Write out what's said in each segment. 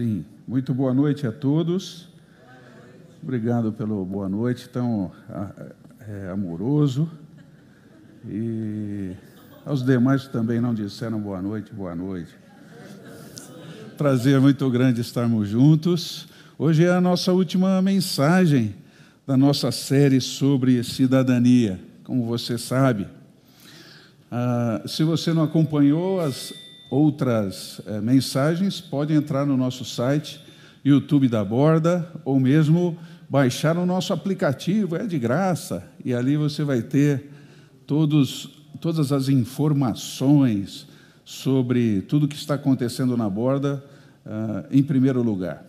Sim, muito boa noite a todos. Obrigado pelo boa noite, tão é, amoroso. E aos demais que também não disseram boa noite, boa noite. Prazer muito grande estarmos juntos. Hoje é a nossa última mensagem da nossa série sobre cidadania. Como você sabe, ah, se você não acompanhou as outras eh, mensagens, pode entrar no nosso site, YouTube da Borda, ou mesmo baixar o nosso aplicativo, é de graça, e ali você vai ter todos, todas as informações sobre tudo que está acontecendo na Borda, uh, em primeiro lugar.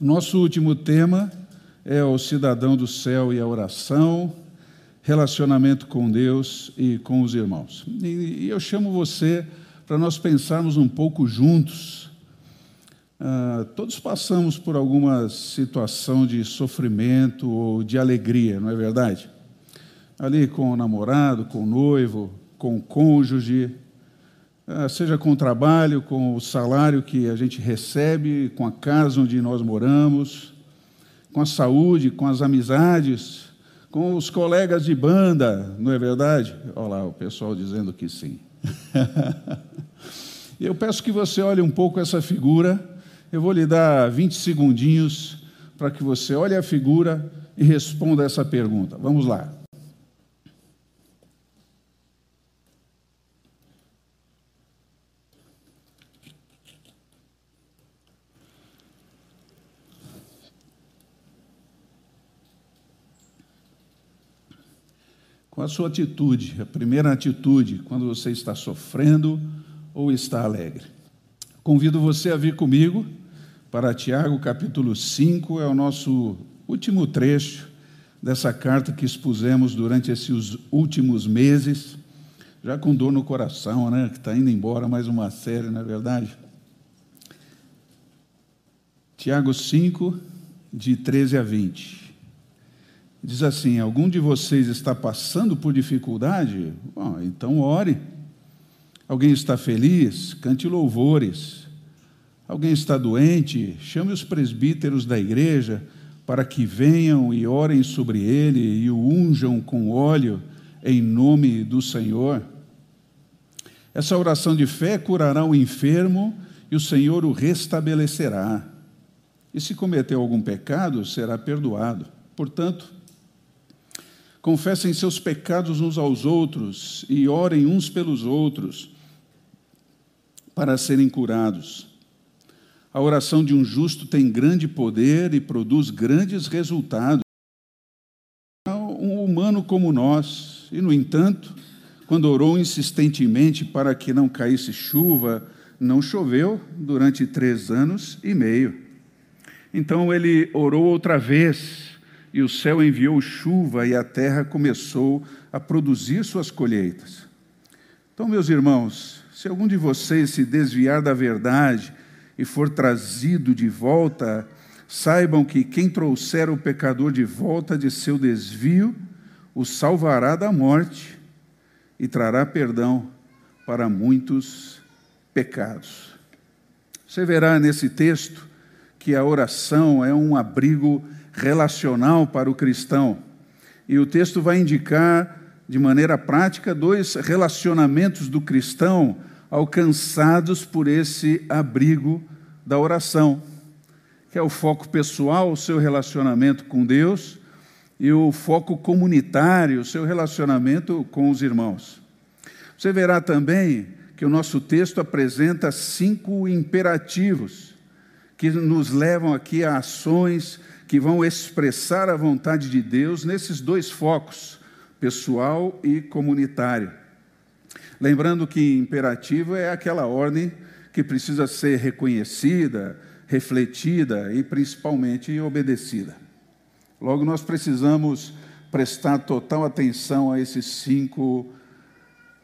Nosso último tema é o cidadão do céu e a oração, relacionamento com Deus e com os irmãos. E, e eu chamo você para nós pensarmos um pouco juntos. Uh, todos passamos por alguma situação de sofrimento ou de alegria, não é verdade? Ali com o namorado, com o noivo, com o cônjuge, uh, seja com o trabalho, com o salário que a gente recebe, com a casa onde nós moramos, com a saúde, com as amizades, com os colegas de banda, não é verdade? Olha lá o pessoal dizendo que sim. Eu peço que você olhe um pouco essa figura. Eu vou lhe dar 20 segundinhos para que você olhe a figura e responda essa pergunta. Vamos lá. Com a sua atitude, a primeira atitude, quando você está sofrendo ou está alegre. Convido você a vir comigo para Tiago, capítulo 5, é o nosso último trecho dessa carta que expusemos durante esses últimos meses, já com dor no coração, né? Que está indo embora mais uma série, não é verdade? Tiago 5, de 13 a 20. Diz assim: Algum de vocês está passando por dificuldade? Bom, então ore. Alguém está feliz? Cante louvores. Alguém está doente? Chame os presbíteros da igreja para que venham e orem sobre ele e o unjam com óleo em nome do Senhor. Essa oração de fé curará o enfermo e o Senhor o restabelecerá. E se cometeu algum pecado, será perdoado. Portanto, Confessem seus pecados uns aos outros e orem uns pelos outros para serem curados. A oração de um justo tem grande poder e produz grandes resultados. Um humano como nós, e no entanto, quando orou insistentemente para que não caísse chuva, não choveu durante três anos e meio. Então ele orou outra vez e o céu enviou chuva e a terra começou a produzir suas colheitas. Então, meus irmãos, se algum de vocês se desviar da verdade e for trazido de volta, saibam que quem trouxer o pecador de volta de seu desvio, o salvará da morte e trará perdão para muitos pecados. Você verá nesse texto que a oração é um abrigo relacional para o cristão. E o texto vai indicar, de maneira prática, dois relacionamentos do cristão alcançados por esse abrigo da oração, que é o foco pessoal, o seu relacionamento com Deus, e o foco comunitário, o seu relacionamento com os irmãos. Você verá também que o nosso texto apresenta cinco imperativos que nos levam aqui a ações que vão expressar a vontade de Deus nesses dois focos, pessoal e comunitário. Lembrando que imperativo é aquela ordem que precisa ser reconhecida, refletida e principalmente obedecida. Logo, nós precisamos prestar total atenção a esses cinco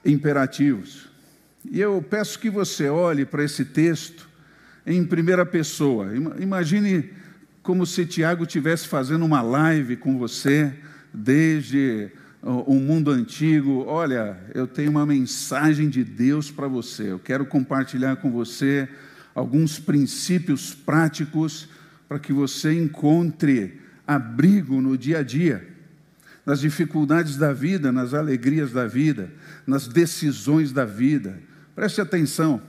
imperativos. E eu peço que você olhe para esse texto em primeira pessoa. Imagine como se Tiago estivesse fazendo uma live com você desde o mundo antigo. Olha, eu tenho uma mensagem de Deus para você. Eu quero compartilhar com você alguns princípios práticos para que você encontre abrigo no dia a dia, nas dificuldades da vida, nas alegrias da vida, nas decisões da vida. Preste atenção.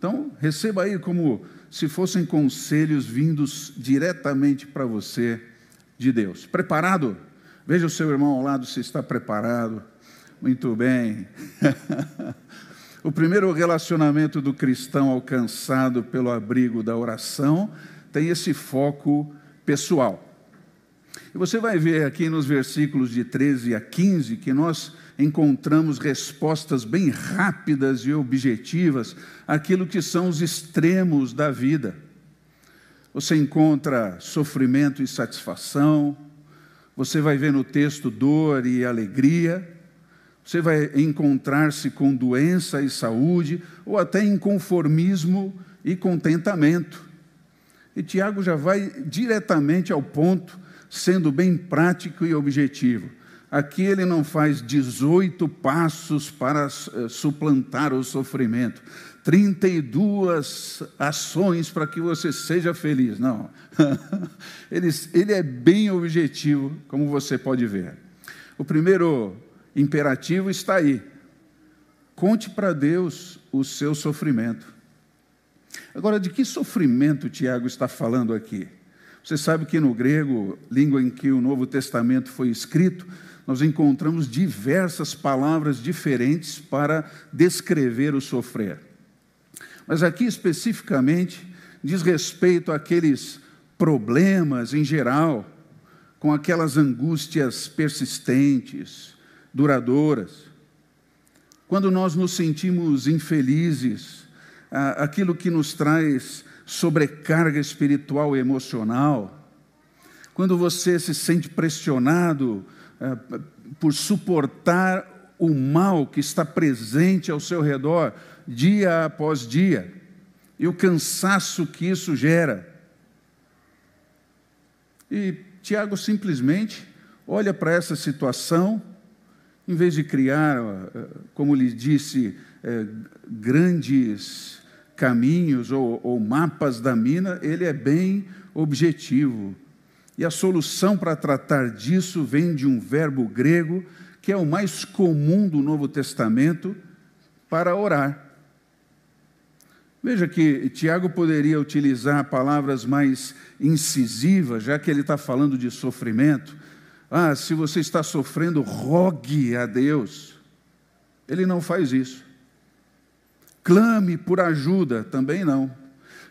Então, receba aí como se fossem conselhos vindos diretamente para você de Deus. Preparado? Veja o seu irmão ao lado se está preparado. Muito bem. o primeiro relacionamento do cristão alcançado pelo abrigo da oração tem esse foco pessoal. E você vai ver aqui nos versículos de 13 a 15 que nós encontramos respostas bem rápidas e objetivas àquilo que são os extremos da vida. Você encontra sofrimento e satisfação, você vai ver no texto dor e alegria, você vai encontrar-se com doença e saúde, ou até inconformismo e contentamento. E Tiago já vai diretamente ao ponto, sendo bem prático e objetivo. Aqui ele não faz 18 passos para eh, suplantar o sofrimento, 32 ações para que você seja feliz. Não. ele, ele é bem objetivo, como você pode ver. O primeiro imperativo está aí. Conte para Deus o seu sofrimento. Agora, de que sofrimento Tiago está falando aqui? Você sabe que no grego, língua em que o Novo Testamento foi escrito, nós encontramos diversas palavras diferentes para descrever o sofrer. Mas aqui especificamente diz respeito àqueles problemas em geral, com aquelas angústias persistentes, duradouras. Quando nós nos sentimos infelizes, aquilo que nos traz sobrecarga espiritual e emocional, quando você se sente pressionado uh, por suportar o mal que está presente ao seu redor, dia após dia, e o cansaço que isso gera. E Tiago simplesmente olha para essa situação, em vez de criar, como lhe disse, eh, grandes caminhos ou, ou mapas da mina, ele é bem objetivo. E a solução para tratar disso vem de um verbo grego que é o mais comum do Novo Testamento para orar. Veja que Tiago poderia utilizar palavras mais incisivas, já que ele está falando de sofrimento. Ah, se você está sofrendo, rogue a Deus. Ele não faz isso. Clame por ajuda, também não.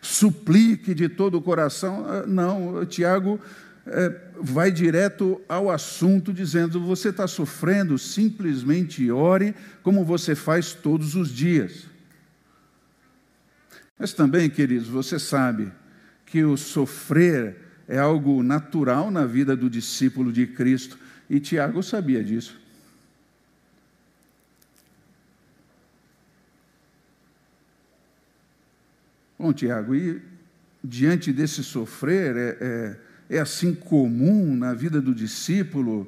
Suplique de todo o coração, ah, não. Tiago é, vai direto ao assunto, dizendo: você está sofrendo, simplesmente ore, como você faz todos os dias. Mas também, queridos, você sabe que o sofrer é algo natural na vida do discípulo de Cristo, e Tiago sabia disso. Bom, Tiago, e diante desse sofrer, é, é, é assim comum na vida do discípulo,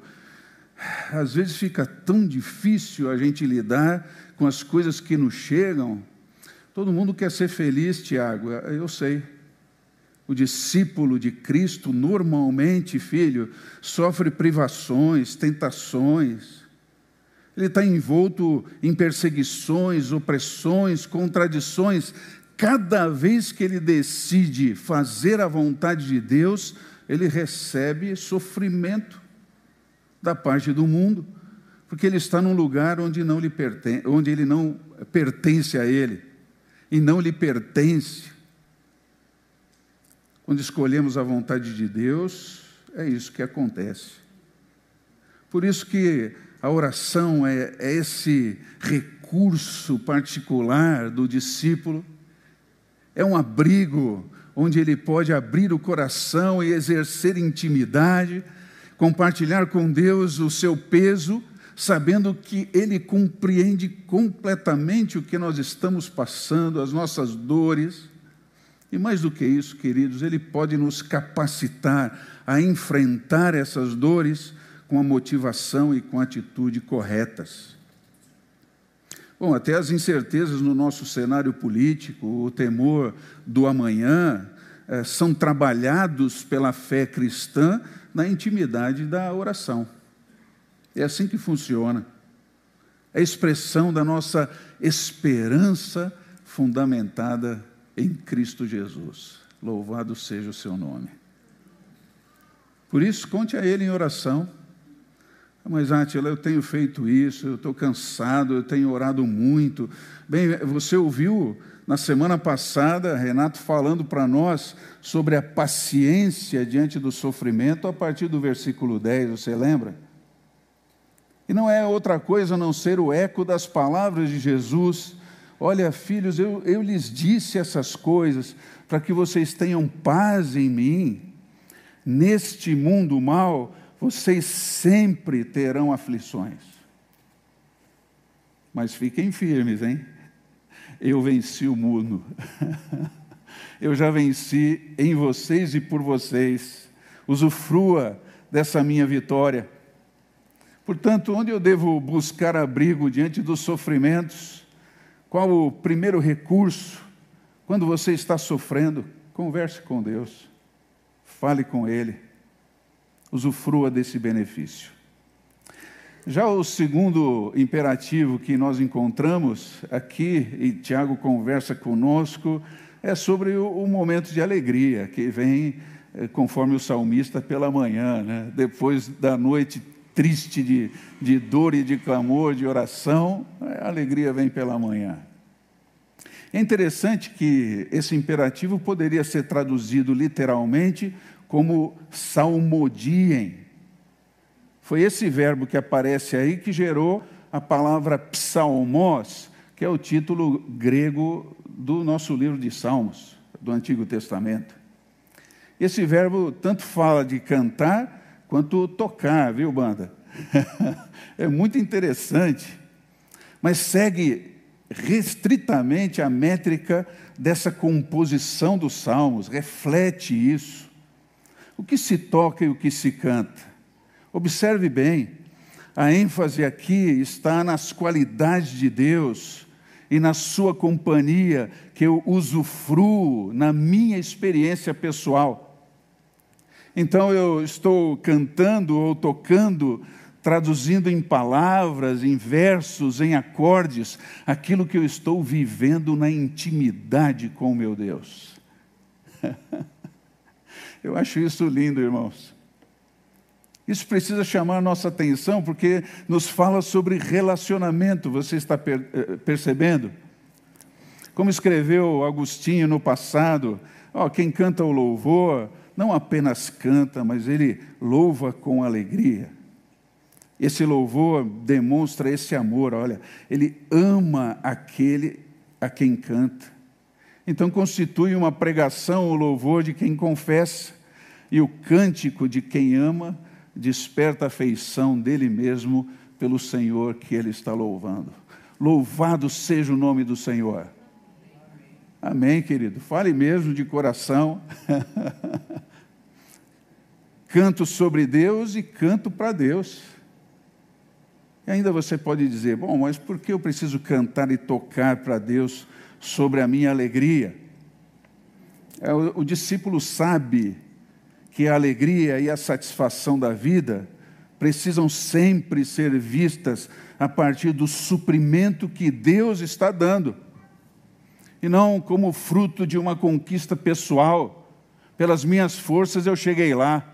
às vezes fica tão difícil a gente lidar com as coisas que nos chegam. Todo mundo quer ser feliz, Tiago, eu sei. O discípulo de Cristo, normalmente, filho, sofre privações, tentações. Ele está envolto em perseguições, opressões, contradições cada vez que ele decide fazer a vontade de Deus, ele recebe sofrimento da parte do mundo, porque ele está num lugar onde, não lhe pertence, onde ele não pertence a ele, e não lhe pertence. Quando escolhemos a vontade de Deus, é isso que acontece. Por isso que a oração é, é esse recurso particular do discípulo é um abrigo onde ele pode abrir o coração e exercer intimidade, compartilhar com Deus o seu peso, sabendo que Ele compreende completamente o que nós estamos passando, as nossas dores. E mais do que isso, queridos, Ele pode nos capacitar a enfrentar essas dores com a motivação e com a atitude corretas. Bom, até as incertezas no nosso cenário político, o temor do amanhã, eh, são trabalhados pela fé cristã na intimidade da oração. É assim que funciona. É a expressão da nossa esperança fundamentada em Cristo Jesus. Louvado seja o seu nome. Por isso, conte a Ele em oração. Mas, Átila, eu tenho feito isso, eu estou cansado, eu tenho orado muito. Bem, você ouviu na semana passada Renato falando para nós sobre a paciência diante do sofrimento a partir do versículo 10, você lembra? E não é outra coisa a não ser o eco das palavras de Jesus. Olha, filhos, eu, eu lhes disse essas coisas para que vocês tenham paz em mim. Neste mundo mal, vocês sempre terão aflições. Mas fiquem firmes, hein? Eu venci o mundo. Eu já venci em vocês e por vocês. Usufrua dessa minha vitória. Portanto, onde eu devo buscar abrigo diante dos sofrimentos? Qual o primeiro recurso? Quando você está sofrendo, converse com Deus. Fale com Ele usufrua desse benefício. Já o segundo imperativo que nós encontramos aqui, e Tiago conversa conosco, é sobre o, momento de alegria que vem, eh, conforme o salmista, pela manhã, né? depois da noite triste de, de dor e de clamor, de oração, a alegria vem pela manhã. É interessante que esse imperativo poderia ser traduzido literalmente como salmodiem. Foi esse verbo que aparece aí que gerou a palavra psalmos, que é o título grego do nosso livro de Salmos, do Antigo Testamento. Esse verbo tanto fala de cantar quanto tocar, viu, banda? é muito interessante, mas segue restritamente a métrica dessa composição dos salmos, reflete isso o que se toca e o que se canta. Observe bem, a ênfase aqui está nas qualidades de Deus e na sua companhia que eu usufruo na minha experiência pessoal. Então eu estou cantando ou tocando, traduzindo em palavras, em versos, em acordes, aquilo que eu estou vivendo na intimidade com o meu Deus. Eu acho isso lindo, irmãos. Isso precisa chamar a nossa atenção porque nos fala sobre relacionamento, você está per eh, percebendo? Como escreveu Agostinho no passado, ó, quem canta o louvor não apenas canta, mas ele louva com alegria. Esse louvor demonstra esse amor, olha, ele ama aquele a quem canta. Então constitui uma pregação o louvor de quem confessa, e o cântico de quem ama desperta a afeição dele mesmo pelo Senhor que ele está louvando. Louvado seja o nome do Senhor. Amém, querido. Fale mesmo de coração. canto sobre Deus e canto para Deus. E ainda você pode dizer: bom, mas por que eu preciso cantar e tocar para Deus sobre a minha alegria. É, o, o discípulo sabe que a alegria e a satisfação da vida precisam sempre ser vistas a partir do suprimento que Deus está dando, e não como fruto de uma conquista pessoal. Pelas minhas forças eu cheguei lá.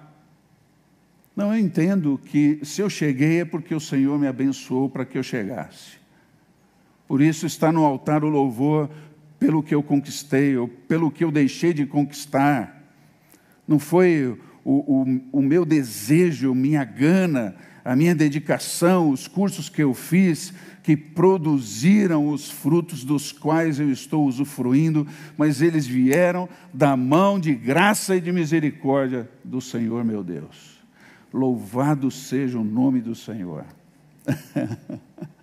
Não, eu entendo que se eu cheguei é porque o Senhor me abençoou para que eu chegasse. Por isso está no altar o louvor pelo que eu conquistei, ou pelo que eu deixei de conquistar. Não foi o, o, o meu desejo, minha gana, a minha dedicação, os cursos que eu fiz, que produziram os frutos dos quais eu estou usufruindo, mas eles vieram da mão de graça e de misericórdia do Senhor meu Deus. Louvado seja o nome do Senhor.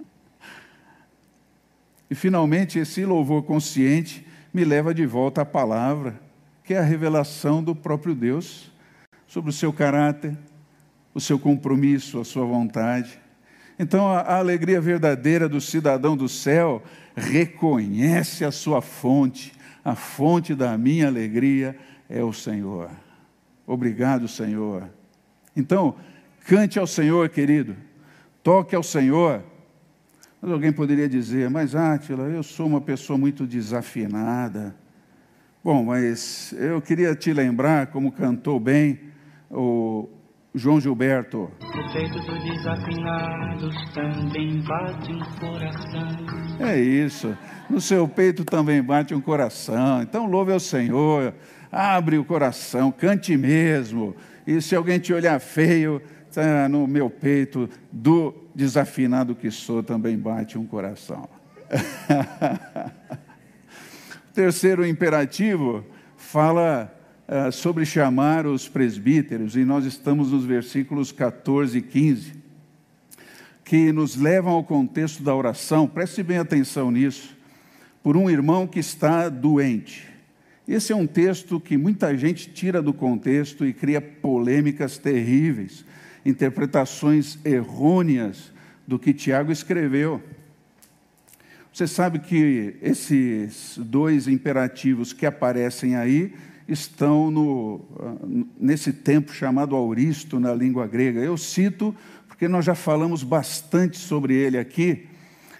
E finalmente, esse louvor consciente me leva de volta à palavra, que é a revelação do próprio Deus sobre o seu caráter, o seu compromisso, a sua vontade. Então, a, alegria verdadeira do cidadão do céu reconhece a sua fonte. A fonte da minha alegria é o Senhor. Obrigado, Senhor. Então, cante ao Senhor, querido. Toque ao Senhor. Mas alguém poderia dizer, mas Átila, eu sou uma pessoa muito desafinada. Bom, mas eu queria te lembrar, como cantou bem o João Gilberto. Peito dos desafinados também bate um coração. É isso. No seu peito também bate um coração. Então louve ao Senhor. Abre o coração, cante mesmo. E se alguém te olhar feio, tá no meu peito do desafinado que sou também bate um coração. o terceiro imperativo fala uh, sobre chamar os presbíteros, e nós estamos nos versículos 14 e 15, que nos levam ao contexto da oração, preste bem atenção nisso, por um irmão que está doente. Esse é um texto que muita gente tira do contexto e cria polêmicas terríveis, interpretações errôneas do que Tiago escreveu. Você sabe que esses dois imperativos que aparecem aí estão no, nesse tempo chamado auristo na língua grega. Eu cito porque nós já falamos bastante sobre ele aqui.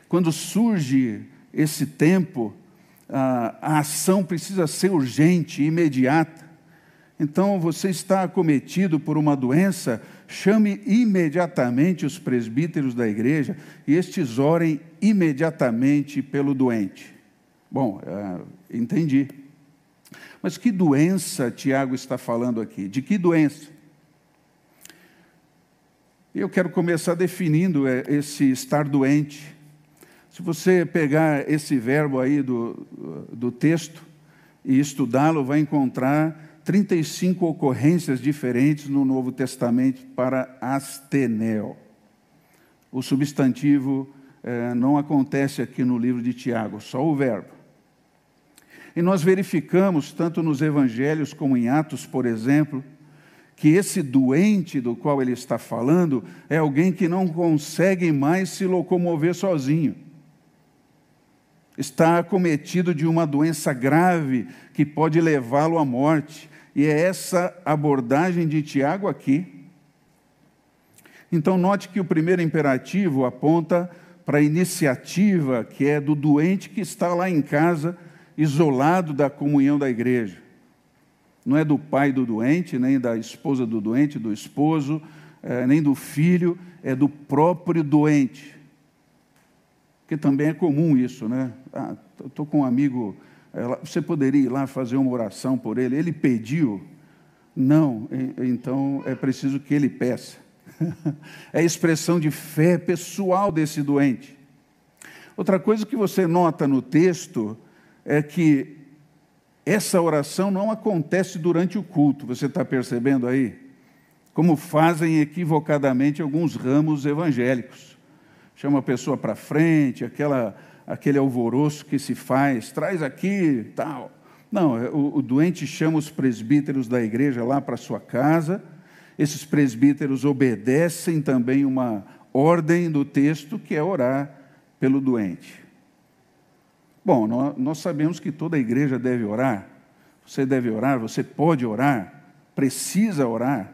Quando surge esse tempo, a, ação precisa ser urgente, imediata. Então, você está acometido por uma doença, chame imediatamente os presbíteros da igreja e estes orem imediatamente pelo doente. Bom, é, entendi. Mas que doença Tiago está falando aqui? De que doença? Eu quero começar definindo é, esse estar doente. Se você pegar esse verbo aí do, do texto e estudá-lo, vai encontrar 35 ocorrências diferentes no Novo Testamento para astenel. O substantivo eh, não acontece aqui no livro de Tiago, só o verbo. E nós verificamos, tanto nos evangelhos como em Atos, por exemplo, que esse doente do qual ele está falando é alguém que não consegue mais se locomover sozinho está acometido de uma doença grave que pode levá-lo à morte. E é essa abordagem de Tiago aqui. Então, note que o primeiro imperativo aponta para a iniciativa que é do doente que está lá em casa, isolado da comunhão da igreja. Não é do pai do doente, nem da esposa do doente, do esposo, eh, nem do filho, é do próprio doente. Porque também é comum isso, né? Ah, estou com um amigo, você poderia ir lá fazer uma oração por ele? Ele pediu? Não, então é preciso que ele peça. é a expressão de fé pessoal desse doente. Outra coisa que você nota no texto é que essa oração não acontece durante o culto, você está percebendo aí? Como fazem equivocadamente alguns ramos evangélicos chama a pessoa para frente, aquela, aquele alvoroço que se faz, traz aqui, tal. Não, é, o, o doente chama os presbíteros da igreja lá para sua casa, esses presbíteros obedecem também uma ordem do texto que é orar pelo doente. Bom, nós, nós sabemos que toda a igreja deve orar, você deve orar, você pode orar, precisa orar.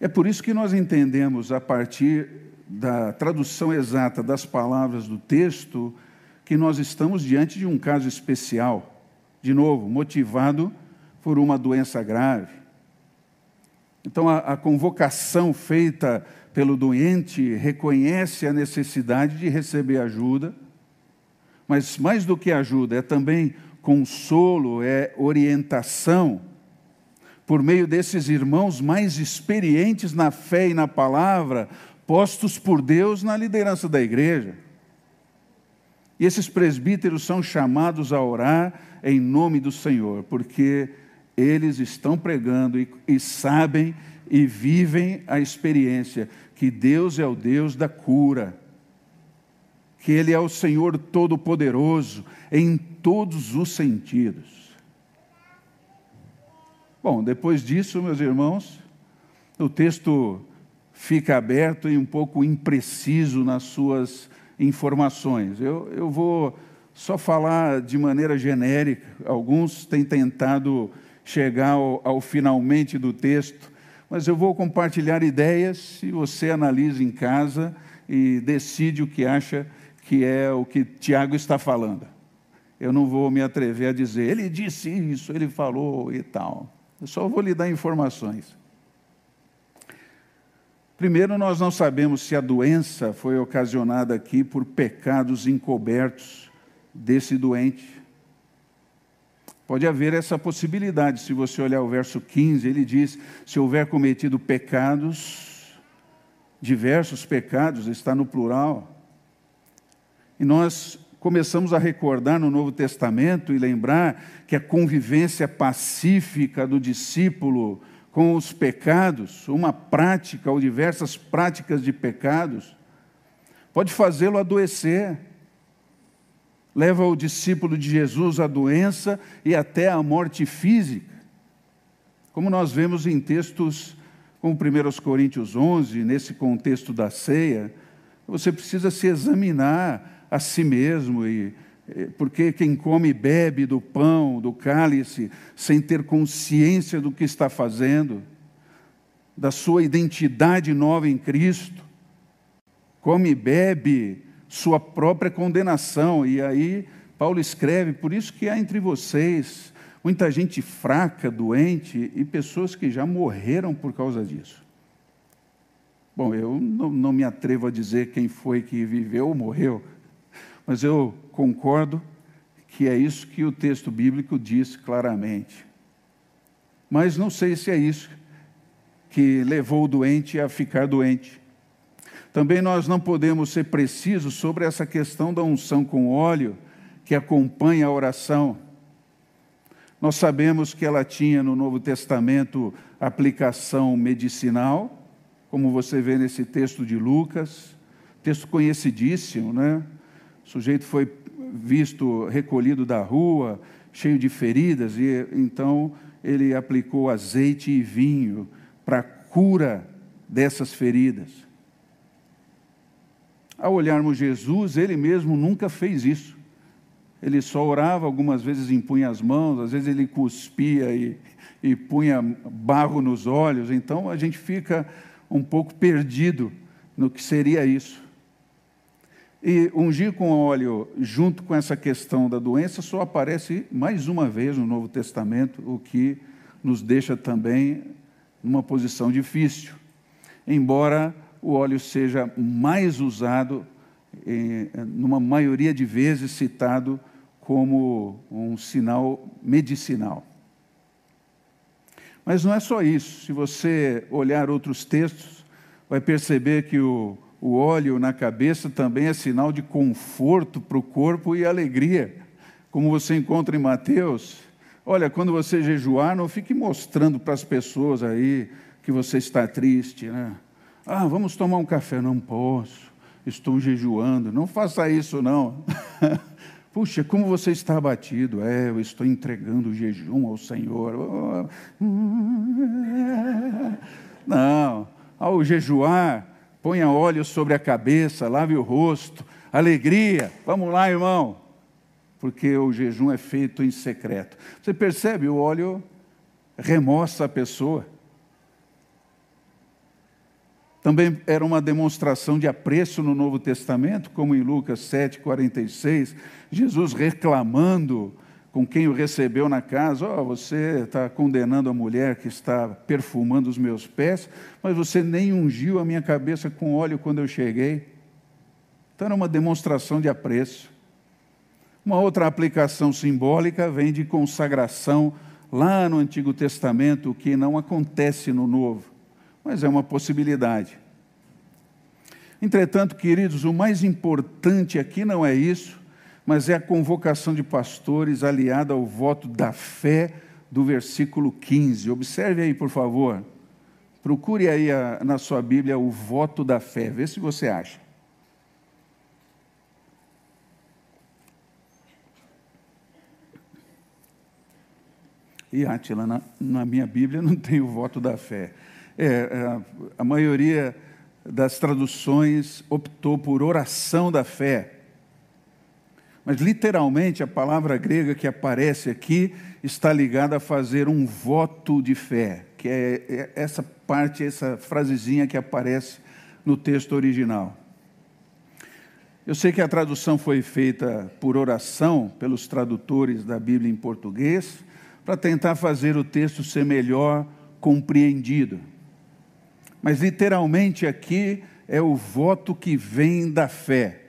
É por isso que nós entendemos a partir da tradução exata das palavras do texto que nós estamos diante de um caso especial, de novo, motivado por uma doença grave. Então, a, a convocação feita pelo doente reconhece a necessidade de receber ajuda, mas mais do que ajuda, é também consolo, é orientação por meio desses irmãos mais experientes na fé e na palavra, postos por Deus na liderança da igreja. E esses presbíteros são chamados a orar em nome do Senhor, porque eles estão pregando e, e sabem e vivem a experiência que Deus é o Deus da cura, que Ele é o Senhor Todo-Poderoso em todos os sentidos. Bom, depois disso, meus irmãos, o texto fica aberto e um pouco impreciso nas suas informações. Eu, eu vou só falar de maneira genérica. Alguns têm tentado chegar ao, ao finalmente do texto, mas eu vou compartilhar ideias e você analisa em casa e decide o que acha que é o que Tiago está falando. Eu não vou me atrever a dizer, ele disse isso, ele falou e tal. Eu só vou lhe dar informações. Primeiro, nós não sabemos se a doença foi ocasionada aqui por pecados encobertos desse doente. Pode haver essa possibilidade, se você olhar o verso 15, ele diz: se houver cometido pecados, diversos pecados, está no plural. E nós começamos a recordar no Novo Testamento e lembrar que a convivência pacífica do discípulo com os pecados, uma prática ou diversas práticas de pecados, pode fazê-lo adoecer. Leva o discípulo de Jesus à doença e até à morte física. Como nós vemos em textos como 1 Coríntios 11, nesse contexto da ceia, você precisa se examinar a si mesmo e porque quem come e bebe do pão, do cálice, sem ter consciência do que está fazendo, da sua identidade nova em Cristo, come e bebe sua própria condenação. E aí Paulo escreve: por isso que há entre vocês muita gente fraca, doente e pessoas que já morreram por causa disso. Bom, eu não, não me atrevo a dizer quem foi que viveu ou morreu, mas eu concordo que é isso que o texto bíblico diz claramente. Mas não sei se é isso que levou o doente a ficar doente. Também nós não podemos ser precisos sobre essa questão da unção com óleo que acompanha a oração. Nós sabemos que ela tinha no Novo Testamento aplicação medicinal, como você vê nesse texto de Lucas, texto conhecidíssimo, né? O sujeito foi visto recolhido da rua, cheio de feridas, e então ele aplicou azeite e vinho para cura dessas feridas. Ao olharmos Jesus, ele mesmo nunca fez isso. Ele só orava, algumas vezes impunha as mãos, às vezes ele cuspia e, e punha barro nos olhos, então a gente fica um pouco perdido no que seria isso. E ungir com óleo, junto com essa questão da doença, só aparece mais uma vez no Novo Testamento, o que nos deixa também numa posição difícil. Embora o óleo seja mais usado, em, numa maioria de vezes citado como um sinal medicinal. Mas não é só isso. Se você olhar outros textos, vai perceber que o o óleo na cabeça também é sinal de conforto para o corpo e alegria. Como você encontra em Mateus. Olha, quando você jejuar, não fique mostrando para as pessoas aí que você está triste, né? Ah, vamos tomar um café. Não posso, estou jejuando. Não faça isso, não. Puxa, como você está abatido. É, eu estou entregando o jejum ao Senhor. Não, ao jejuar, ponha óleo sobre a cabeça, lave o rosto, alegria. Vamos lá, irmão. Porque o jejum é feito em secreto. Você percebe, o óleo remoça a pessoa. Também era uma demonstração de apreço no Novo Testamento, como em Lucas 7,46, Jesus reclamando com quem o recebeu na casa, oh, você está condenando a mulher que está perfumando os meus pés, mas você nem ungiu a minha cabeça com óleo quando eu cheguei. Então era uma demonstração de apreço. Uma outra aplicação simbólica vem de consagração lá no Antigo Testamento, que não acontece no Novo, mas é uma possibilidade. Entretanto, queridos, o mais importante aqui não é isso, mas é a convocação de pastores aliada ao voto da fé do versículo 15. Observe aí, por favor. Procure aí a, na sua Bíblia o voto da fé, vê se você acha. E Átila, na, na minha Bíblia não tem o voto da fé. É, é, a maioria das traduções optou por oração da fé. Mas literalmente a palavra grega que aparece aqui está ligada a fazer um voto de fé, que é, é essa parte, essa frasezinha que aparece no texto original. Eu sei que a tradução foi feita por oração pelos tradutores da Bíblia em português, para tentar fazer o texto ser melhor compreendido. Mas literalmente aqui é o voto que vem da fé.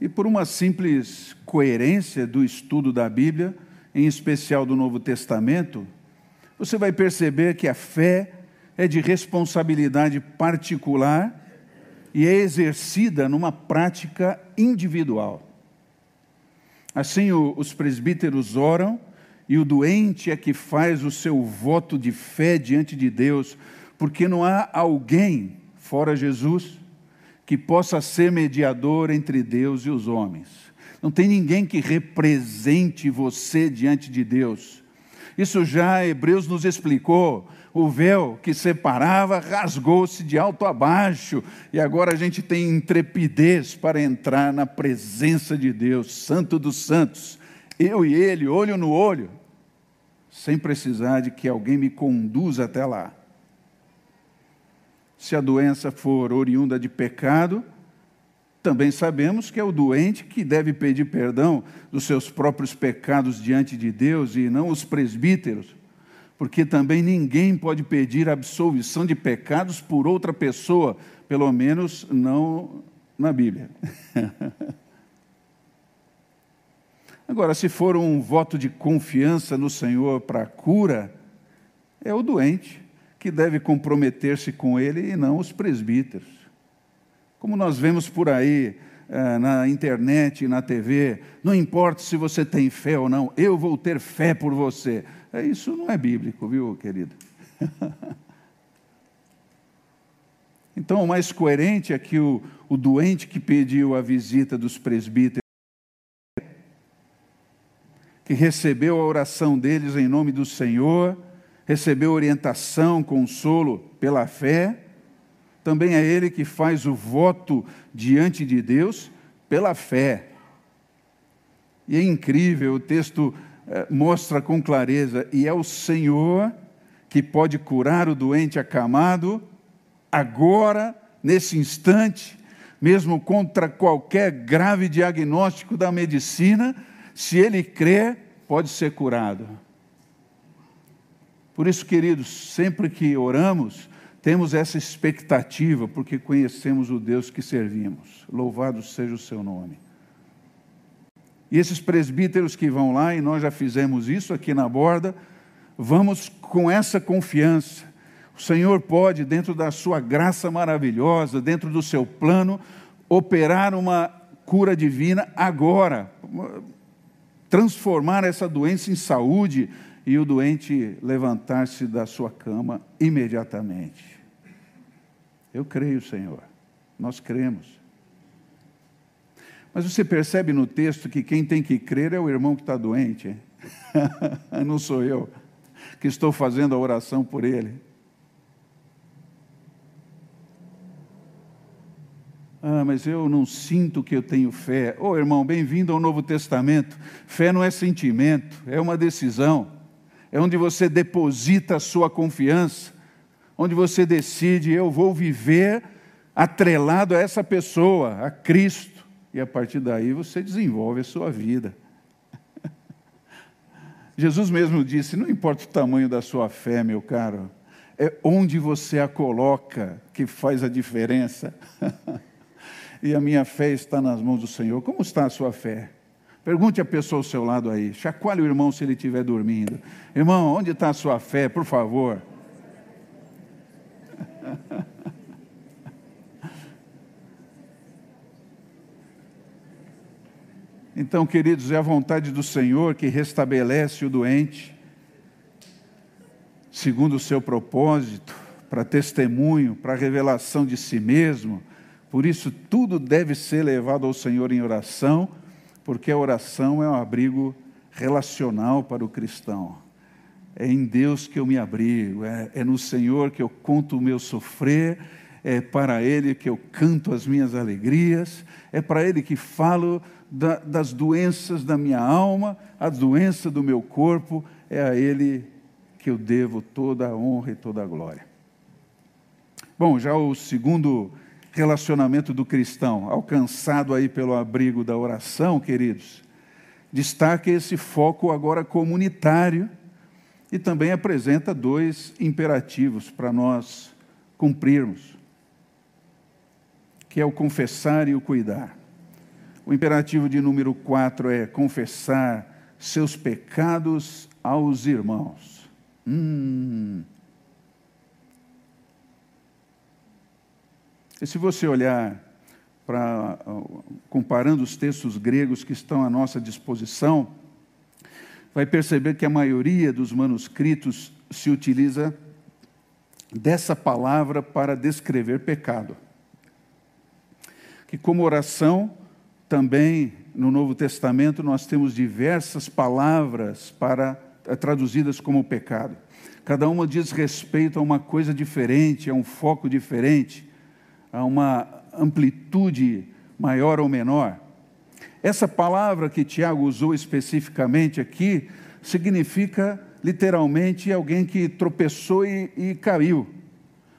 E por uma simples coerência do estudo da Bíblia, em especial do Novo Testamento, você vai perceber que a fé é de responsabilidade particular e é exercida numa prática individual. Assim, os presbíteros oram e o doente é que faz o seu voto de fé diante de Deus, porque não há alguém, fora Jesus, que possa ser mediador entre Deus e os homens. Não tem ninguém que represente você diante de Deus. Isso já Hebreus nos explicou o véu que separava rasgou-se de alto a baixo, e agora a gente tem intrepidez para entrar na presença de Deus, Santo dos Santos, eu e Ele, olho no olho, sem precisar de que alguém me conduza até lá. Se a doença for oriunda de pecado, também sabemos que é o doente que deve pedir perdão dos seus próprios pecados diante de Deus e não os presbíteros porque também ninguém pode pedir absolvição de pecados por outra pessoa, pelo menos não na Bíblia. Agora, se for um voto de confiança no Senhor para a cura, é o doente que deve comprometer-se com ele e não os presbíteros. Como nós vemos por aí eh, na internet, na TV, não importa se você tem fé ou não, eu vou ter fé por você. É, isso não é bíblico, viu, querido? então, o mais coerente é que o, o doente que pediu a visita dos presbíteros, que recebeu a oração deles em nome do Senhor, recebeu orientação, consolo pela fé, também é ele que faz o voto diante de Deus pela fé. E é incrível, o texto eh, mostra com clareza, e é o Senhor que pode curar o doente acamado, agora, nesse instante, mesmo contra qualquer grave diagnóstico da medicina, se ele crer, pode ser curado. Por isso, queridos, sempre que oramos, temos essa expectativa, porque conhecemos o Deus que servimos. Louvado seja o seu nome. E esses presbíteros que vão lá, e nós já fizemos isso aqui na borda, vamos com essa confiança. O Senhor pode, dentro da sua graça maravilhosa, dentro do seu plano, operar uma cura divina agora, transformar essa doença em saúde e o doente levantar-se da sua cama imediatamente. Eu creio, Senhor, nós cremos. Mas você percebe no texto que quem tem que crer é o irmão que está doente. Não sou eu que estou fazendo a oração por ele. Ah, mas eu não sinto que eu tenho fé. Ô oh, irmão, bem-vindo ao Novo Testamento. Fé não é sentimento, é uma decisão. É onde você deposita a sua confiança, onde você decide: eu vou viver atrelado a essa pessoa, a Cristo e a partir daí você desenvolve a sua vida. Jesus mesmo disse: não importa o tamanho da sua fé, meu caro, é onde você a coloca que faz a diferença. e a minha fé está nas mãos do Senhor. Como está a sua fé? Pergunte a pessoa ao seu lado aí. Chacoalhe o irmão se ele estiver dormindo. Irmão, onde está a sua fé, por favor? Então, queridos, é a vontade do Senhor que restabelece o doente, segundo o seu propósito, para testemunho, para revelação de si mesmo. Por isso, tudo deve ser levado ao Senhor em oração, porque a oração é um abrigo relacional para o cristão. é em Deus que eu me abrigo, é, é no Senhor que eu conto o meu sofrer, é para Ele que eu canto as minhas alegrias, é para Ele que falo da, das doenças da minha alma, a doença do meu corpo, é a Ele que eu devo toda a honra e toda a glória. Bom, já o segundo relacionamento do cristão, alcançado aí pelo abrigo da oração, queridos, destaca esse foco agora comunitário e também apresenta dois imperativos para nós cumprirmos, que é o confessar e o cuidar. O imperativo de número 4 é confessar seus pecados aos irmãos. Hum. E se você olhar para comparando os textos gregos que estão à nossa disposição, vai perceber que a maioria dos manuscritos se utiliza dessa palavra para descrever pecado. Que como oração, também no Novo Testamento nós temos diversas palavras para eh, traduzidas como pecado. Cada uma diz respeito a uma coisa diferente, a um foco diferente, a uma amplitude maior ou menor. Essa palavra que Tiago usou especificamente aqui significa literalmente alguém que tropeçou e, e caiu,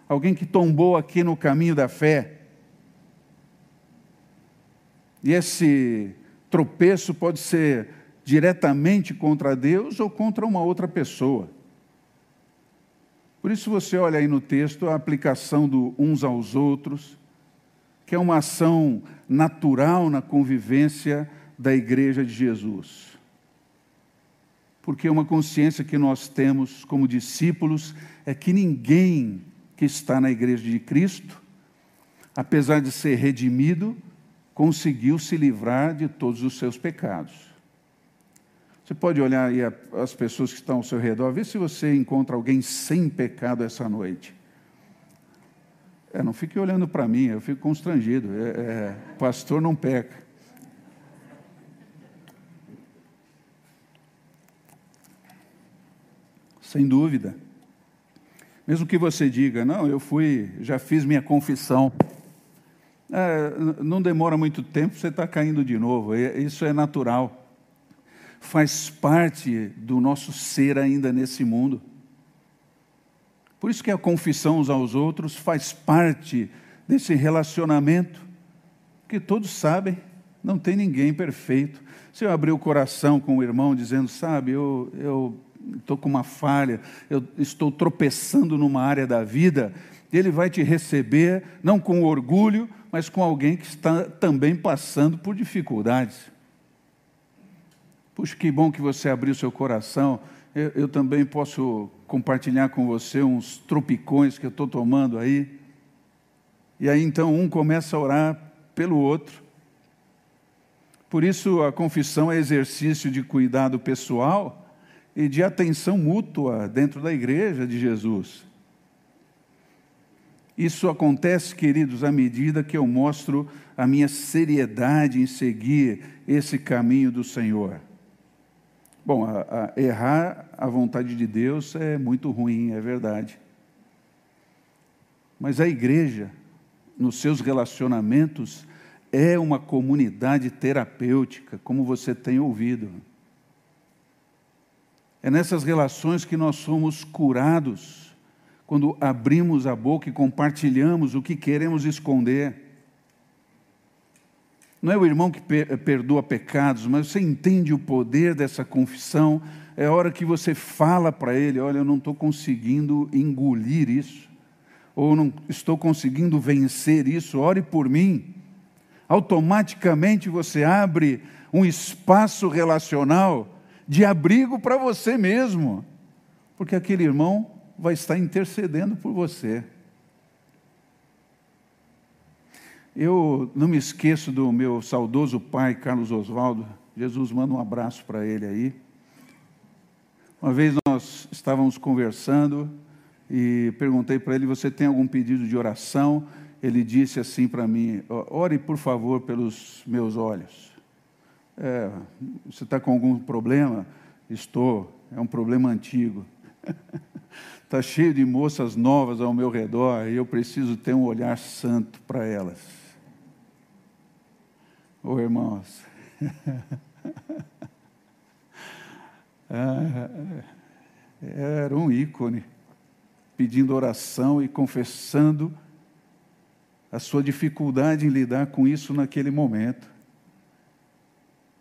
alguém que tombou aqui no caminho da fé. E esse tropeço pode ser diretamente contra Deus ou contra uma outra pessoa. Por isso você olha aí no texto a aplicação do uns aos outros, que é uma ação natural na convivência da igreja de Jesus. Porque uma consciência que nós temos como discípulos é que ninguém que está na igreja de Cristo, apesar de ser redimido, conseguiu se livrar de todos os seus pecados. Você pode olhar aí as pessoas que estão ao seu redor, ver se você encontra alguém sem pecado essa noite. É, não fique olhando para mim, eu fico constrangido. É, é, pastor não peca. Sem dúvida. Mesmo que você diga, não, eu fui, já fiz minha confissão. É, não demora muito tempo, você está caindo de novo. Isso é natural. Faz parte do nosso ser ainda nesse mundo. Por isso que a confissão uns aos outros faz parte desse relacionamento, que todos sabem, não tem ninguém perfeito. Se eu abrir o coração com o irmão dizendo, sabe, eu estou com uma falha, eu estou tropeçando numa área da vida, ele vai te receber, não com orgulho, mas com alguém que está também passando por dificuldades. Puxa, que bom que você abriu seu coração eu, eu também posso compartilhar com você uns tropicões que eu estou tomando aí. E aí então um começa a orar pelo outro. Por isso a confissão é exercício de cuidado pessoal e de atenção mútua dentro da igreja de Jesus. Isso acontece, queridos, à medida que eu mostro a minha seriedade em seguir esse caminho do Senhor. Bom, a, a errar a vontade de Deus é muito ruim, é verdade. Mas a igreja, nos seus relacionamentos, é uma comunidade terapêutica, como você tem ouvido. É nessas relações que nós somos curados, quando abrimos a boca e compartilhamos o que queremos esconder. Não é o irmão que perdoa pecados, mas você entende o poder dessa confissão. É hora que você fala para ele: Olha, eu não estou conseguindo engolir isso, ou não estou conseguindo vencer isso, ore por mim. Automaticamente você abre um espaço relacional de abrigo para você mesmo, porque aquele irmão vai estar intercedendo por você. Eu não me esqueço do meu saudoso pai, Carlos Oswaldo. Jesus manda um abraço para ele aí. Uma vez nós estávamos conversando e perguntei para ele: Você tem algum pedido de oração? Ele disse assim para mim: Ore, por favor, pelos meus olhos. É, você está com algum problema? Estou, é um problema antigo. Está cheio de moças novas ao meu redor e eu preciso ter um olhar santo para elas. Ô oh, irmãos, ah, era um ícone, pedindo oração e confessando a sua dificuldade em lidar com isso naquele momento.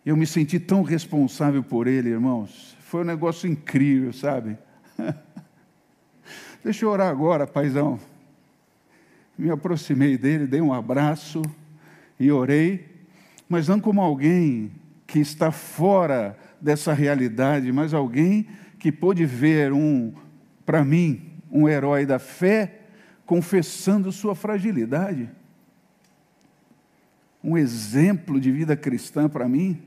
Eu me senti tão responsável por ele, irmãos. Foi um negócio incrível, sabe? Deixa eu orar agora, paizão. Me aproximei dele, dei um abraço e orei, mas não como alguém que está fora dessa realidade, mas alguém que pôde ver um, para mim, um herói da fé confessando sua fragilidade. Um exemplo de vida cristã para mim.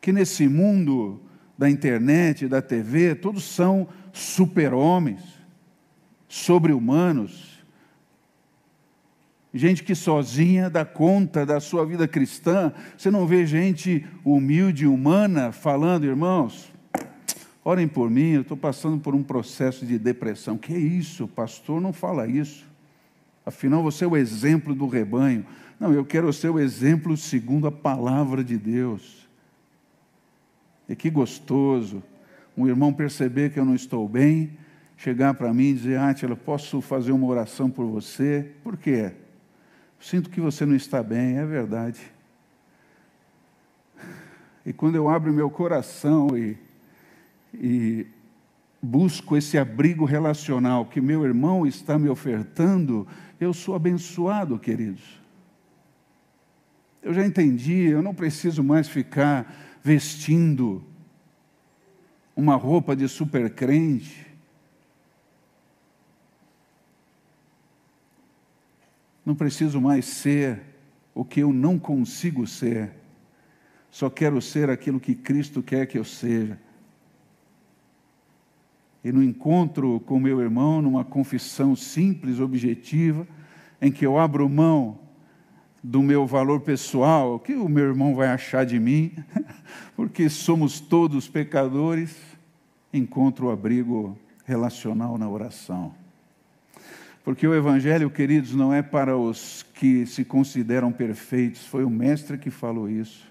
Que nesse mundo da internet, da TV, todos são super-homens, sobre-humanos. Gente que sozinha dá conta da sua vida cristã. Você não vê gente humilde, humana, falando, irmãos, Orem por mim, eu estou passando por um processo de depressão. Que isso, pastor? Não fala isso. Afinal, você é o exemplo do rebanho. Não, eu quero ser o exemplo segundo a palavra de Deus. E que gostoso um irmão perceber que eu não estou bem, chegar para mim e dizer: Átila, posso fazer uma oração por você? Por quê? Sinto que você não está bem, é verdade. E quando eu abro meu coração e e busco esse abrigo relacional que meu irmão está me ofertando, eu sou abençoado, queridos. Eu já entendi, eu não preciso mais ficar vestindo uma roupa de supercrente. Não preciso mais ser o que eu não consigo ser. Só quero ser aquilo que Cristo quer que eu seja e no encontro com meu irmão, numa confissão simples, objetiva, em que eu abro mão do meu valor pessoal, o que o meu irmão vai achar de mim, porque somos todos pecadores, encontro o abrigo relacional na oração. Porque o Evangelho, queridos, não é para os que se consideram perfeitos, foi o Mestre que falou isso.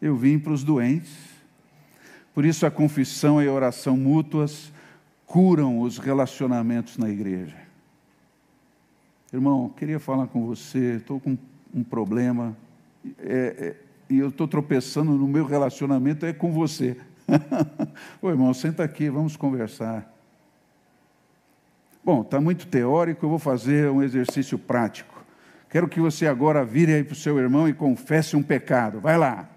Eu vim para os doentes. Por isso a confissão e a oração mútuas curam os relacionamentos na igreja. Irmão, queria falar com você, estou com um problema, é, é, e eu estou tropeçando no meu relacionamento, é com você. Ô irmão, senta aqui, vamos conversar. Bom, está muito teórico, eu vou fazer um exercício prático. Quero que você agora vire aí para o seu irmão e confesse um pecado. Vai lá.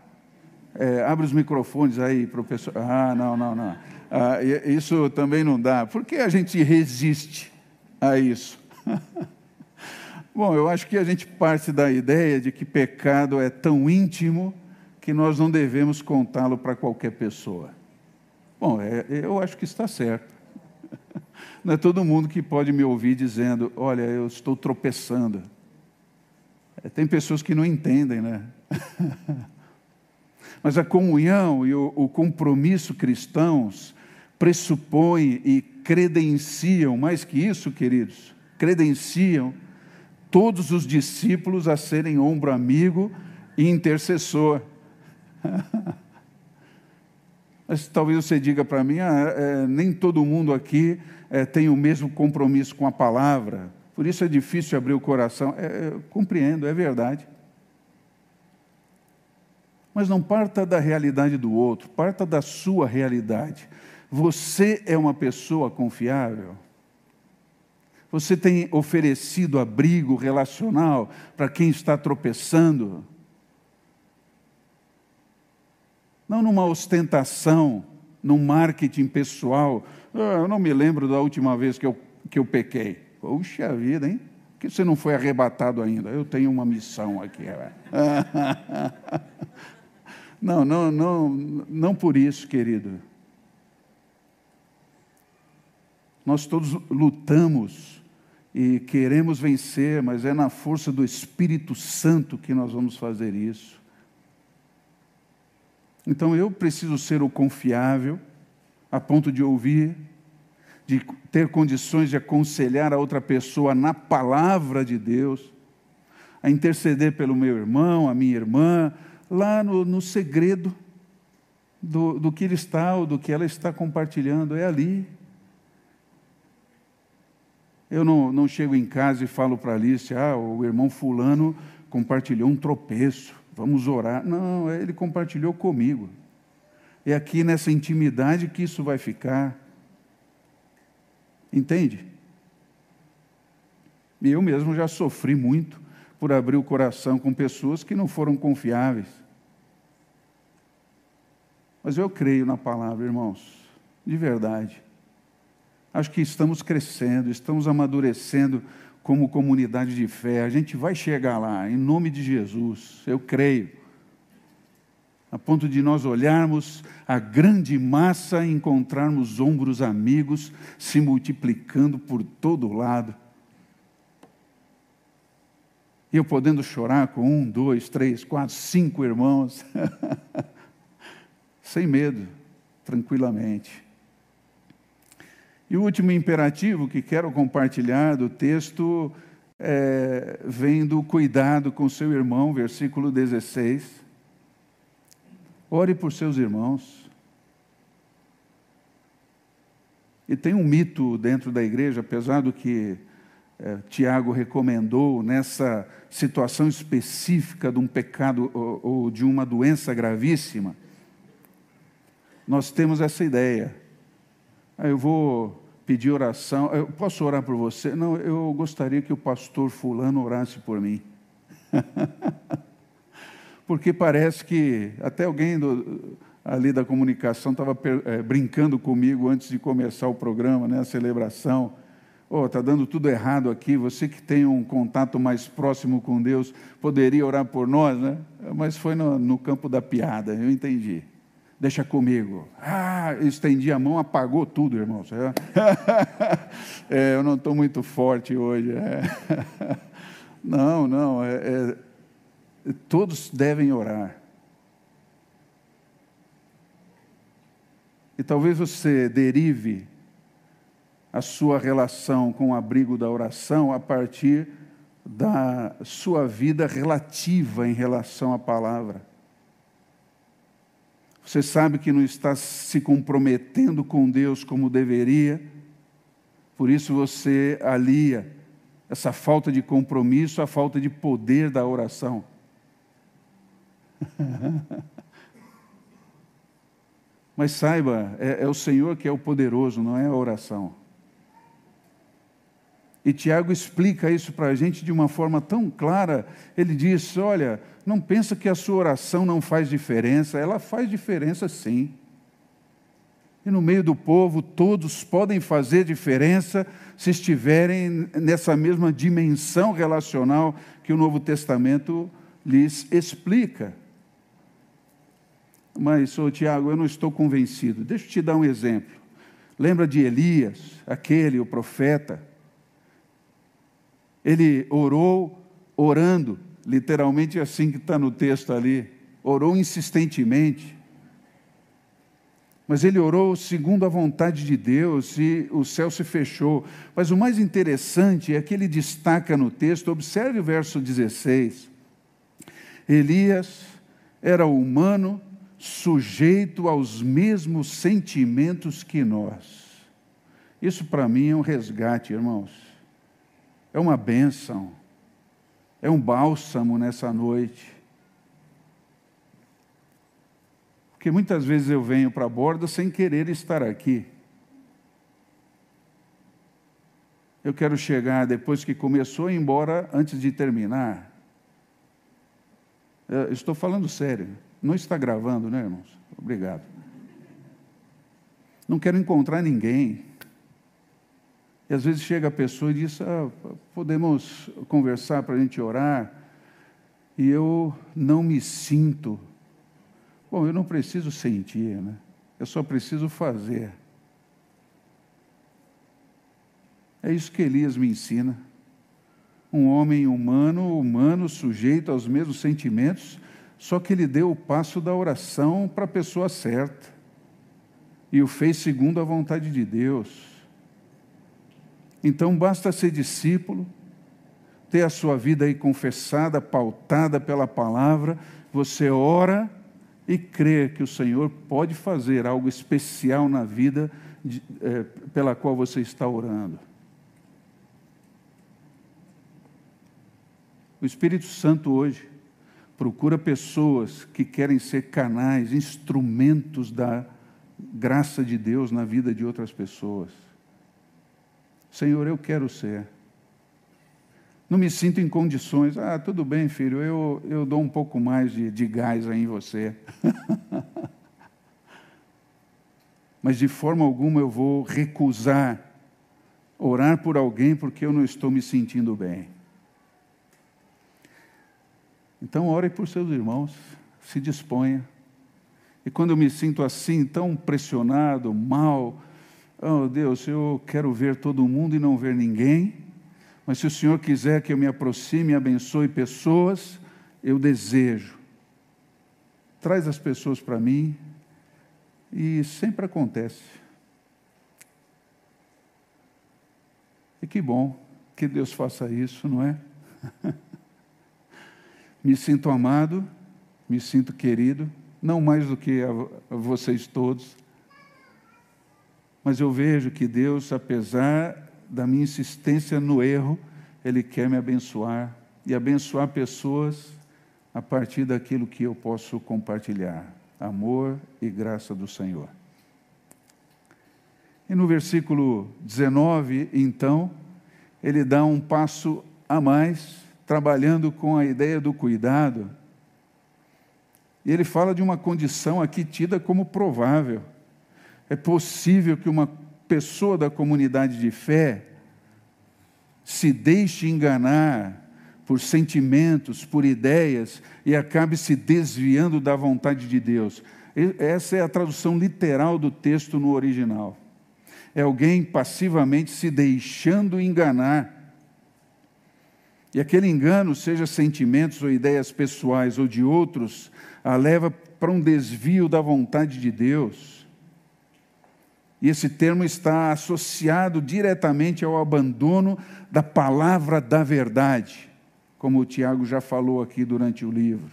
É, abre os microfones aí, professor. Ah, não, não, não. Ah, isso também não dá. Por que a gente resiste a isso? Bom, eu acho que a gente parte da ideia de que pecado é tão íntimo que nós não devemos contá-lo para qualquer pessoa. Bom, é, eu acho que está certo. Não é todo mundo que pode me ouvir dizendo: Olha, eu estou tropeçando. É, tem pessoas que não entendem, né? Mas a comunhão e o, compromisso cristãos pressupõem e credenciam, mais que isso, queridos, credenciam todos os discípulos a serem ombro amigo e intercessor. Mas talvez você diga para mim, ah, é, nem todo mundo aqui é, tem o mesmo compromisso com a palavra, por isso é difícil abrir o coração. É, compreendo, é verdade. Mas não parta da realidade do outro, parta da sua realidade. Você é uma pessoa confiável? Você tem oferecido abrigo relacional para quem está tropeçando? Não numa ostentação, num marketing pessoal. Ah, eu não me lembro da última vez que eu, que eu pequei. Puxa vida, hein? Por que você não foi arrebatado ainda? Eu tenho uma missão aqui. não, não, não, não por isso, querido. Nós todos lutamos e queremos vencer, mas é na força do Espírito Santo que nós vamos fazer isso. Então eu preciso ser o confiável, a ponto de ouvir, de ter condições de aconselhar a outra pessoa na palavra de Deus, a interceder pelo meu irmão, a minha irmã, lá no, no segredo do, do que ele está ou do que ela está compartilhando, é ali. Eu não, não chego em casa e falo para Alice, ah, o irmão fulano compartilhou um tropeço, vamos orar. Não, ele compartilhou comigo. É aqui nessa intimidade que isso vai ficar. Entende? E eu mesmo já sofri muito por abrir o coração com pessoas que não foram confiáveis. Mas eu creio na palavra, irmãos, de verdade. Acho que estamos crescendo, estamos amadurecendo como comunidade de fé. A gente vai chegar lá, em nome de Jesus, eu creio. A ponto de nós olharmos a grande massa e encontrarmos ombros amigos se multiplicando por todo lado e eu podendo chorar com um, dois, três, quatro, cinco irmãos, sem medo, tranquilamente. E o último imperativo que quero compartilhar do texto é, vem do cuidado com seu irmão, versículo 16. Ore por seus irmãos. E tem um mito dentro da igreja, apesar do que é, Tiago recomendou nessa situação específica de um pecado ou, ou de uma doença gravíssima, nós temos essa ideia. Ah, eu vou pedir oração, eu posso orar por você? Não, eu gostaria que o pastor Fulano orasse por mim. Porque parece que até alguém do, ali da comunicação estava é, brincando comigo antes de começar o programa, né, a celebração oh, está dando tudo errado aqui, você que tem um contato mais próximo com Deus, poderia orar por nós, né? Mas foi no, no campo da piada, eu entendi. Deixa comigo. Ah, estendi a mão, apagou tudo, irmãos. é, eu não estou muito forte hoje. É. Não, não. É, é, todos devem orar. E talvez você derive a sua relação com o abrigo da oração a partir da sua vida relativa em relação à palavra. Você sabe que não está se comprometendo com Deus como deveria, por isso você alia essa falta de compromisso à falta de poder da oração. Mas saiba, é, é, o Senhor que é o poderoso, não é a oração. E Tiago explica isso para a gente de uma forma tão clara. Ele diz: Olha, não pensa que a sua oração não faz diferença, ela faz diferença sim. E no meio do povo, todos podem fazer diferença se estiverem nessa mesma dimensão relacional que o Novo Testamento lhes explica. Mas, ô Tiago, eu não estou convencido. Deixa eu te dar um exemplo. Lembra de Elias, aquele, o profeta? Ele orou orando, literalmente assim que está no texto ali. Orou insistentemente. Mas ele orou segundo a vontade de Deus e o céu se fechou. Mas o mais interessante é que ele destaca no texto, observe o verso 16. Elias era humano, sujeito aos mesmos sentimentos que nós. Isso para mim é um resgate, irmãos é uma bênção, é um bálsamo nessa noite. Porque muitas vezes eu venho para a borda sem querer estar aqui. Eu quero chegar depois que começou e ir embora antes de terminar. Eu estou falando sério. Não está gravando, né, irmãos? Obrigado. Não quero encontrar ninguém. Às vezes chega a pessoa e diz: ah, podemos conversar para a gente orar. E eu não me sinto. Bom, eu não preciso sentir, né? Eu só preciso fazer. É isso que Elias me ensina. Um homem humano, humano, sujeito aos mesmos sentimentos, só que ele deu o passo da oração para a pessoa certa. e o fez segundo a vontade de Deus. Então basta ser discípulo, ter a sua vida aí confessada, pautada pela palavra, você ora e crê que o Senhor pode fazer algo especial na vida de, é, pela qual você está orando. O Espírito Santo hoje procura pessoas que querem ser canais, instrumentos da graça de Deus na vida de outras pessoas. Senhor, eu quero ser. Não me sinto em condições. Ah, tudo bem, filho, eu, eu dou um pouco mais de, de gás aí em você. Mas de forma alguma eu vou recusar orar por alguém porque eu não estou me sentindo bem. Então, ore por seus irmãos, se disponha. E quando eu me sinto assim, tão pressionado, mal, Oh Deus, eu quero ver todo mundo e não ver ninguém, mas se o Senhor quiser que eu me aproxime e abençoe pessoas, eu desejo. Traz as pessoas para mim e sempre acontece. E que bom que Deus faça isso, não é? me sinto amado, me sinto querido, não mais do que a vocês todos mas eu vejo que Deus, apesar da minha insistência no erro, Ele quer me abençoar e abençoar pessoas a partir daquilo que eu posso compartilhar amor e graça do Senhor. E no versículo 19, então, ele dá um passo a mais, trabalhando com a ideia do cuidado. E ele fala de uma condição aqui tida como provável. É possível que uma pessoa da comunidade de fé se deixe enganar por sentimentos, por ideias e acabe se desviando da vontade de Deus. Essa é a tradução literal do texto no original. É alguém passivamente se deixando enganar. E aquele engano, seja sentimentos ou ideias pessoais ou de outros, a leva para um desvio da vontade de Deus. E esse termo está associado diretamente ao abandono da palavra da verdade, como o Tiago já falou aqui durante o livro.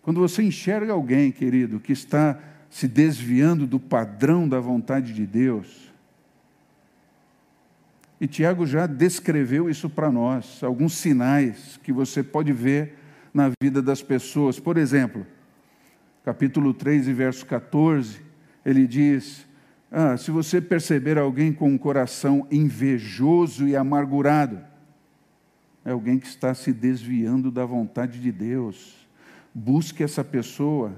Quando você enxerga alguém, querido, que está se desviando do padrão da vontade de Deus, e Tiago já descreveu isso para nós, alguns sinais que você pode ver na vida das pessoas. Por exemplo, capítulo 3 e verso 14 ele diz: ah, se você perceber alguém com um coração invejoso e amargurado, é alguém que está se desviando da vontade de Deus. Busque essa pessoa.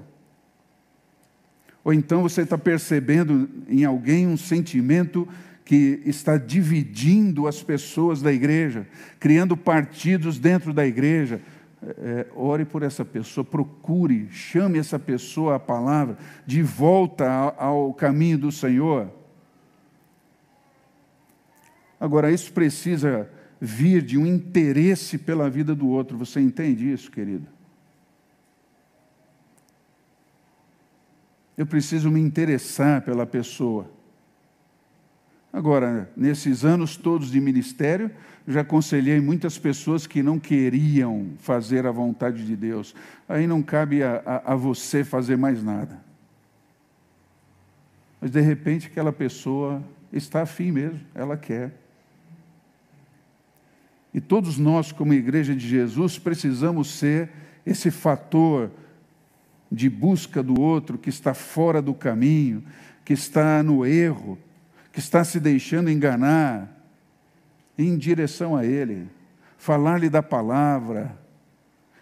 Ou então você está percebendo em alguém um sentimento que está dividindo as pessoas da igreja, criando partidos dentro da igreja, é, ore por essa pessoa, procure, chame essa pessoa à palavra, de volta ao, ao caminho do Senhor. Agora, isso precisa vir de um interesse pela vida do outro. Você entende isso, querido? Eu preciso me interessar pela pessoa. Agora, nesses anos todos de ministério, já aconselhei muitas pessoas que não queriam fazer a vontade de Deus. Aí não cabe a, a, a você fazer mais nada. Mas de repente aquela pessoa está afim mesmo, ela quer. E todos nós, como igreja de Jesus, precisamos ser esse fator de busca do outro que está fora do caminho, que está no erro, que está se deixando enganar, em direção a Ele, falar-lhe da palavra.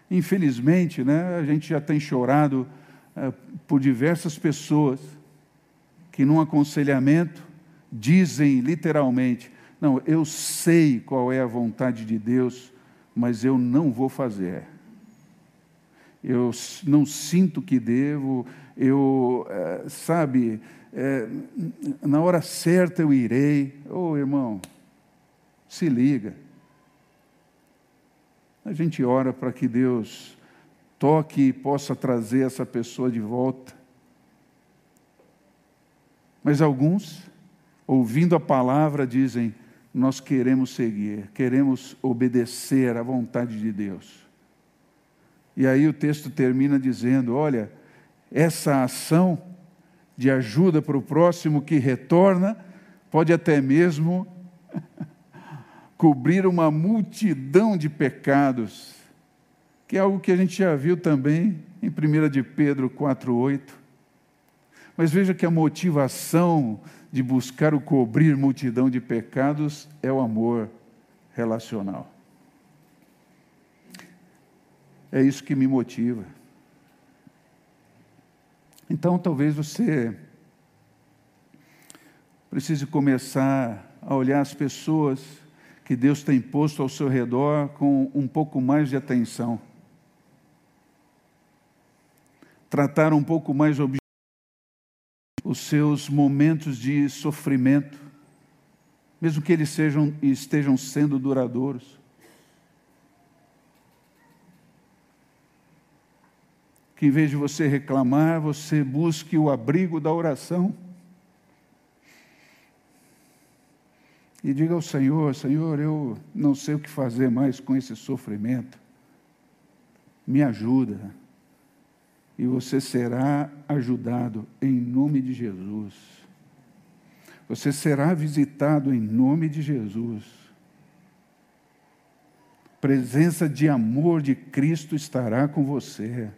Infelizmente, né, a gente já tem chorado é, por diversas pessoas que, num aconselhamento, dizem literalmente: Não, eu sei qual é a vontade de Deus, mas eu não vou fazer. Eu não sinto que devo, eu, é, sabe, é, na hora certa eu irei. Ô oh, irmão, se liga. A gente ora para que Deus toque e possa trazer essa pessoa de volta. Mas alguns, ouvindo a palavra, dizem: Nós queremos seguir, queremos obedecer à vontade de Deus. E aí o texto termina dizendo: Olha, essa ação de ajuda para o próximo que retorna pode até mesmo cobrir uma multidão de pecados, que é algo que a gente já viu também em 1 de Pedro 4,8. Mas veja que a motivação de buscar o cobrir multidão de pecados é o amor relacional. É isso que me motiva. Então, talvez você precise começar a olhar as pessoas que Deus tem posto ao seu redor com um pouco mais de atenção. Tratar um pouco mais os seus momentos de sofrimento, mesmo que eles sejam, estejam sendo duradouros. Que em vez de você reclamar, você busque o abrigo da oração. E diga ao Senhor: Senhor, eu não sei o que fazer mais com esse sofrimento. Me ajuda e você será ajudado em nome de Jesus. Você será visitado em nome de Jesus. Presença de amor de Cristo estará com você.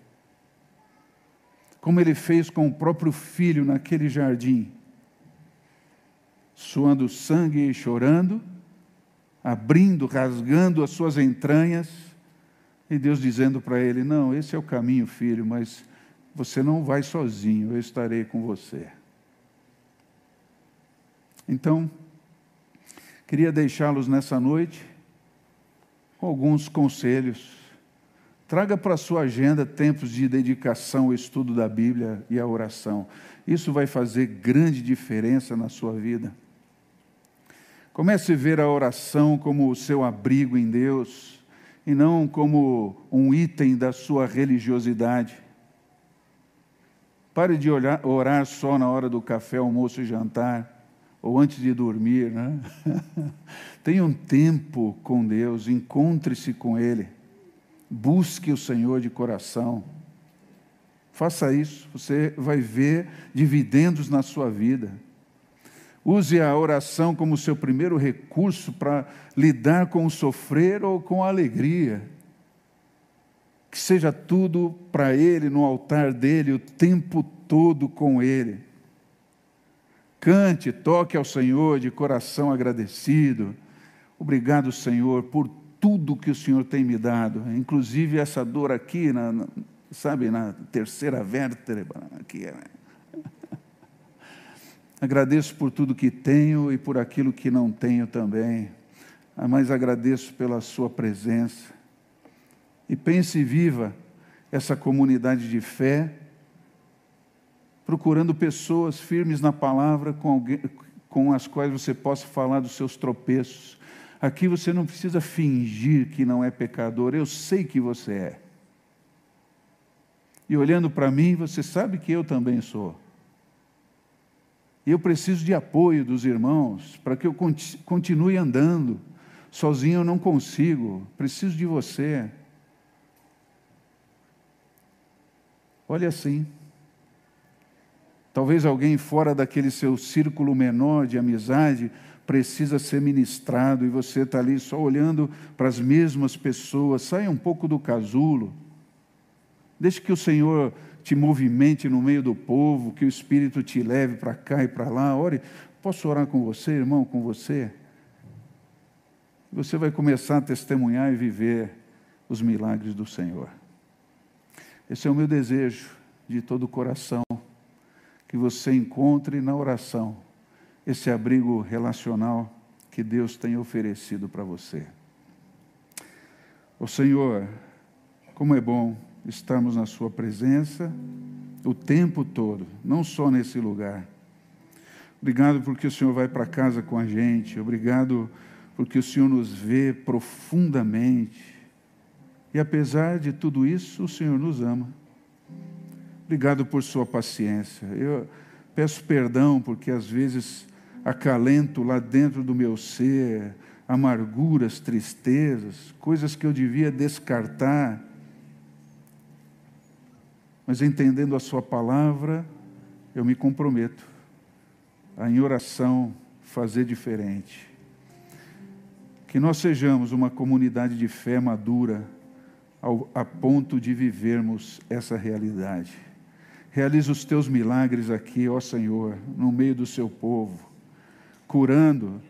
Como ele fez com o próprio filho naquele jardim, suando sangue e chorando, abrindo, rasgando as suas entranhas e Deus dizendo para ele: Não, esse é o caminho, filho, mas você não vai sozinho, eu estarei com você. Então, queria deixá-los nessa noite com alguns conselhos. Traga para a sua agenda tempos de dedicação ao estudo da Bíblia e à oração. Isso vai fazer grande diferença na sua vida. Comece a ver a oração como o seu abrigo em Deus e não como um item da sua religiosidade. Pare de orar, orar só na hora do café, almoço e jantar, ou antes de dormir. Né? Tenha um tempo com Deus, encontre-se com Ele, busque o Senhor de coração. Faça isso, você vai ver dividendos na sua vida. Use a oração como seu primeiro recurso para lidar com o sofrer ou com a alegria. Que seja tudo para Ele, no altar dele, o tempo todo com Ele. Cante, toque ao Senhor de coração agradecido. Obrigado, Senhor, por tudo que o Senhor tem me dado, inclusive essa dor aqui, na, sabe, na terceira vértebra, aqui, né? Agradeço por tudo que tenho e por aquilo que não tenho também. Mas agradeço pela Sua presença. E pense e viva essa comunidade de fé, procurando pessoas firmes na palavra com, alguém, com as quais você possa falar dos seus tropeços. Aqui você não precisa fingir que não é pecador, eu sei que você é. E olhando para mim, você sabe que eu também sou. E eu preciso de apoio dos irmãos para que eu continue andando. Sozinho eu não consigo, preciso de você. Olha assim. Talvez alguém fora daquele seu círculo menor de amizade precisa ser ministrado e você está ali só olhando para as mesmas pessoas. Saia um pouco do casulo. Deixe que o Senhor te movimente no meio do povo, que o Espírito te leve para cá e para lá. Ore, posso orar com você, irmão, com você? Você vai começar a testemunhar e viver os milagres do Senhor. Esse é o meu desejo de todo o coração, que você encontre na oração esse abrigo relacional que Deus tem oferecido para você. O Senhor, como é bom estarmos na Sua presença o tempo todo, não só nesse lugar. Obrigado porque o Senhor vai para casa com a gente, obrigado porque o Senhor nos vê profundamente. E apesar de tudo isso, o Senhor nos ama. Obrigado por Sua paciência. Eu, Peço perdão porque às vezes acalento lá dentro do meu ser amarguras, tristezas, coisas que eu devia descartar. Mas entendendo a Sua palavra, eu me comprometo a, em oração, fazer diferente. Que nós sejamos uma comunidade de fé madura, ao, a ponto de vivermos essa realidade. Realiza os teus milagres aqui, ó Senhor, no meio do seu povo, curando,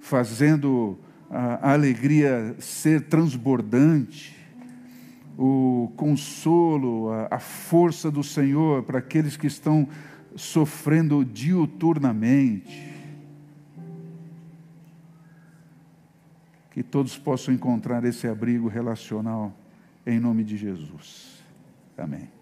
fazendo a alegria ser transbordante, o consolo, a, a força do Senhor para aqueles que estão sofrendo diuturnamente. Que todos possam encontrar esse abrigo relacional em nome de Jesus. Amém.